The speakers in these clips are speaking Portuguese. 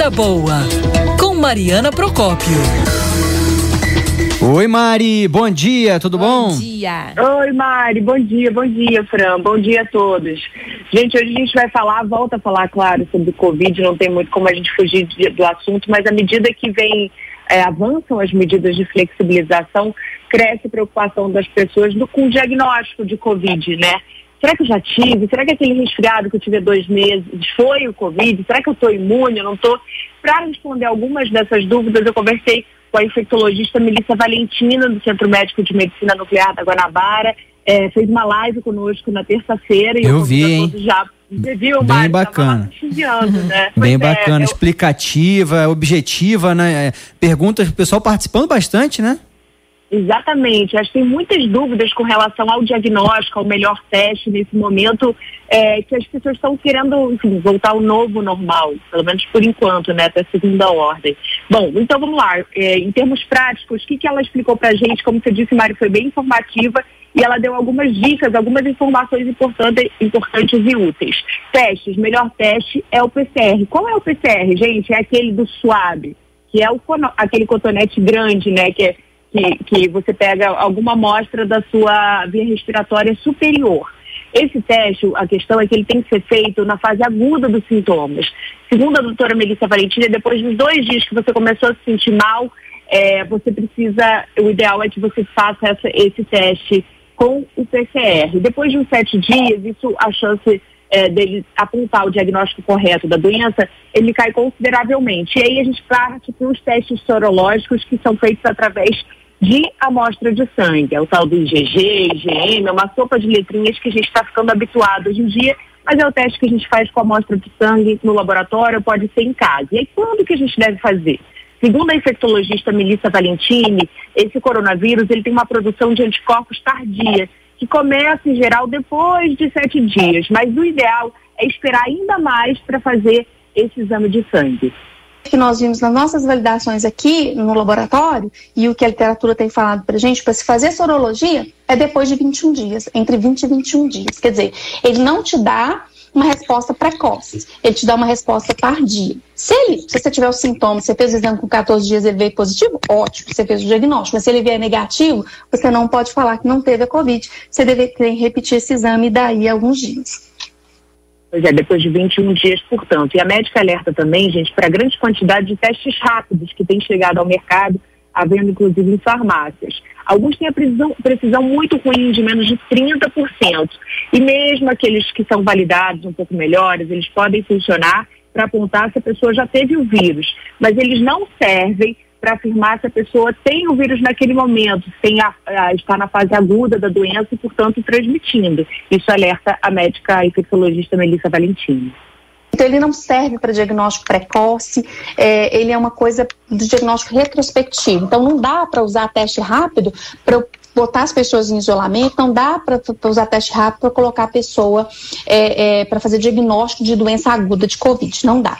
Vida Boa, com Mariana Procópio. Oi, Mari, bom dia, tudo bom? Bom dia. Oi, Mari, bom dia, bom dia, Fran, bom dia a todos. Gente, hoje a gente vai falar, volta a falar, claro, sobre o Covid, não tem muito como a gente fugir de, do assunto, mas à medida que vem, é, avançam as medidas de flexibilização, cresce a preocupação das pessoas do, com o diagnóstico de Covid, né? Será que eu já tive? Será que aquele resfriado que eu tive há dois meses foi o Covid? Será que eu estou imune? Eu não estou? Para responder algumas dessas dúvidas, eu conversei com a infectologista Melissa Valentina, do Centro Médico de Medicina Nuclear da Guanabara. É, fez uma live conosco na terça-feira. e Eu vi, hein? Já você viu, Bem Mário? bacana. Né? Bem Pois é, bacana, eu- explicativa, objetiva, né? É, Perguntas, o pessoal participando bastante, né? Exatamente. Acho que tem muitas dúvidas com relação ao diagnóstico, ao melhor teste nesse momento, é, que as pessoas estão querendo, enfim, voltar ao novo normal, pelo menos por enquanto, né, até segunda ordem. Bom, então vamos lá. É, em termos práticos, o que, que ela explicou pra gente? Como você disse, Mário, foi bem informativa e ela deu algumas dicas, algumas informações importantes, importantes e úteis. Testes, melhor teste é o PCR. Qual é o PCR, gente? É aquele do suave, que é o, aquele cotonete grande, né, que é que, que você pega alguma amostra da sua via respiratória superior. Esse teste, a questão é que ele tem que ser feito na fase aguda dos sintomas. Segundo a doutora Melissa Valentina, depois dos dois dias que você começou a se sentir mal, é, você precisa, o ideal é que você faça essa- esse teste com o PCR. Depois de uns sete dias, isso a chance é, dele apontar o diagnóstico correto da doença, ele cai consideravelmente. E aí a gente parte para os testes sorológicos que são feitos através de amostra de sangue. É o tal do IgG, IgM, é uma sopa de letrinhas que a gente está ficando habituado hoje em dia, mas é o teste que a gente faz com a amostra de sangue no laboratório, pode ser em casa. E aí quando que a gente deve fazer? Segundo a infectologista Melissa Valentini, esse coronavírus ele tem uma produção de anticorpos tardia, que começa em geral depois de sete dias, mas o ideal é esperar ainda mais para fazer esse exame de sangue. Que nós vimos nas nossas validações aqui no laboratório e o que a literatura tem falado para gente, para se fazer sorologia, é depois de 21 dias, entre 20 e 21 dias. Quer dizer, ele não te dá uma resposta precoce, ele te dá uma resposta tardia. Se, ele, se você tiver os sintomas, você fez o exame com 14 dias ele veio positivo, ótimo, você fez o diagnóstico. Mas se ele vier negativo, você não pode falar que não teve a Covid. Você deve repetir esse exame daí a alguns dias. Pois é, depois de 21 dias, portanto. E a médica alerta também, gente, para a grande quantidade de testes rápidos que têm chegado ao mercado, havendo inclusive em farmácias. Alguns têm a precisão, precisão muito ruim, de menos de 30%. E mesmo aqueles que são validados um pouco melhores, eles podem funcionar para apontar se a pessoa já teve o vírus. Mas eles não servem para afirmar se a pessoa tem o vírus naquele momento, tem a, a- está na fase aguda da doença e, portanto, transmitindo. Isso alerta a médica infectologista Melissa Valentini. Então, ele não serve para diagnóstico precoce, é, ele é uma coisa do diagnóstico retrospectivo. Então, não dá para usar teste rápido para botar as pessoas em isolamento, não dá para usar teste rápido para colocar a pessoa é, para fazer diagnóstico de doença aguda de Covid. Não dá.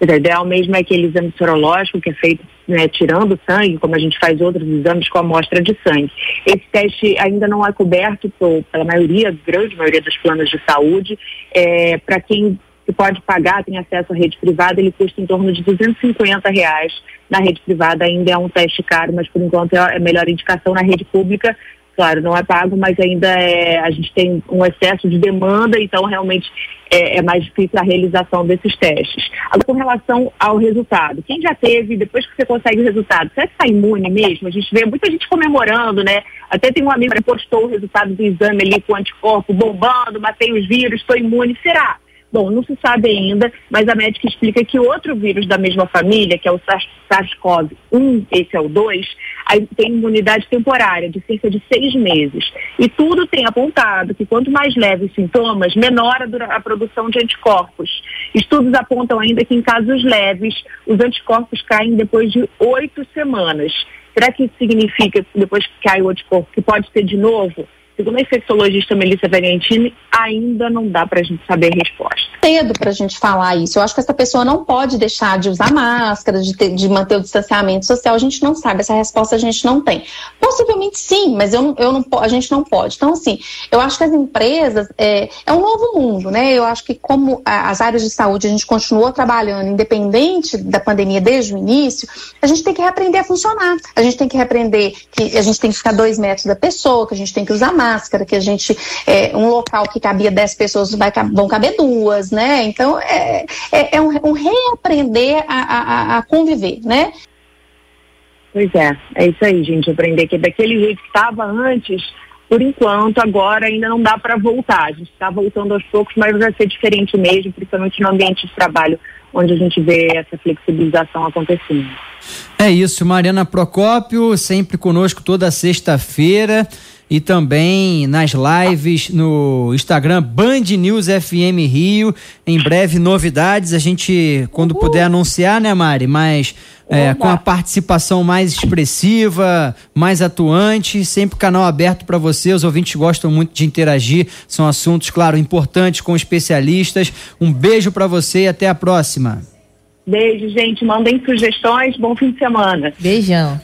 O ideal mesmo é aquele exame sorológico que é feito né, tirando sangue, como a gente faz outros exames com amostra de sangue. Esse teste ainda não é coberto por- pela maioria, grande maioria dos planos de saúde. É, Para quem que pode pagar, tem acesso à rede privada, ele custa em torno de 250 reais. Na rede privada ainda é um teste caro, mas por enquanto é a melhor indicação na rede pública. Claro, não é pago, mas ainda é, a gente tem um excesso de demanda, então realmente é, é mais difícil a realização desses testes. Agora, com relação ao resultado, quem já teve, depois que você consegue o resultado, você está imune mesmo? A gente vê muita gente comemorando, né? Até tem um amigo que postou o resultado do exame ali com anticorpo bombando, matei os vírus, estou imune. Será? Bom, não se sabe ainda, mas a médica explica que outro vírus da mesma família, que é o SARS- SARS-CoV-1, esse é o 2, aí tem imunidade temporária de cerca de seis meses. E tudo tem apontado que quanto mais leves os sintomas, menor a produção de anticorpos. Estudos apontam ainda que em casos leves, os anticorpos caem depois de oito semanas. Será que isso significa, depois que cai o anticorpo, que pode ter de novo? Segundo a infectologista Melissa Variantini, ainda não dá para a gente saber a resposta. Cedo para a gente falar isso. Eu acho que essa pessoa não pode deixar de usar máscara, de, ter, de manter o distanciamento social. A gente não sabe, essa resposta a gente não tem. Possivelmente sim, mas eu, eu não, a gente não pode. Então, assim, eu acho que as empresas é, é um novo mundo, né? Eu acho que como as áreas de saúde a gente continuou trabalhando, independente da pandemia desde o início, a gente tem que reaprender a funcionar. A gente tem que reaprender que a gente tem que ficar dois metros da pessoa, que a gente tem que usar máscara, que a gente, é, um local que cabia 10 pessoas vai, vão caber duas, né? Então, é, é, é um, um, reaprender a, a, a, conviver, né? Pois é, é isso aí, gente, aprender que daquele jeito que estava antes, por enquanto, agora ainda não dá para voltar. A gente está voltando aos poucos, mas vai ser diferente mesmo, principalmente no ambiente de trabalho, onde a gente vê essa flexibilização acontecendo. É isso, Mariana Procópio, sempre conosco toda sexta-feira e também nas lives no Instagram Band News FM Rio. Em breve novidades, a gente quando Uhul. puder anunciar, né, Mari? Mas é, com a participação mais expressiva, mais atuante, sempre canal aberto para você. Os ouvintes gostam muito de interagir. São assuntos, claro, importantes com especialistas. Um beijo para você e até a próxima. Beijo, gente. Mandem sugestões. Bom fim de semana. Beijão.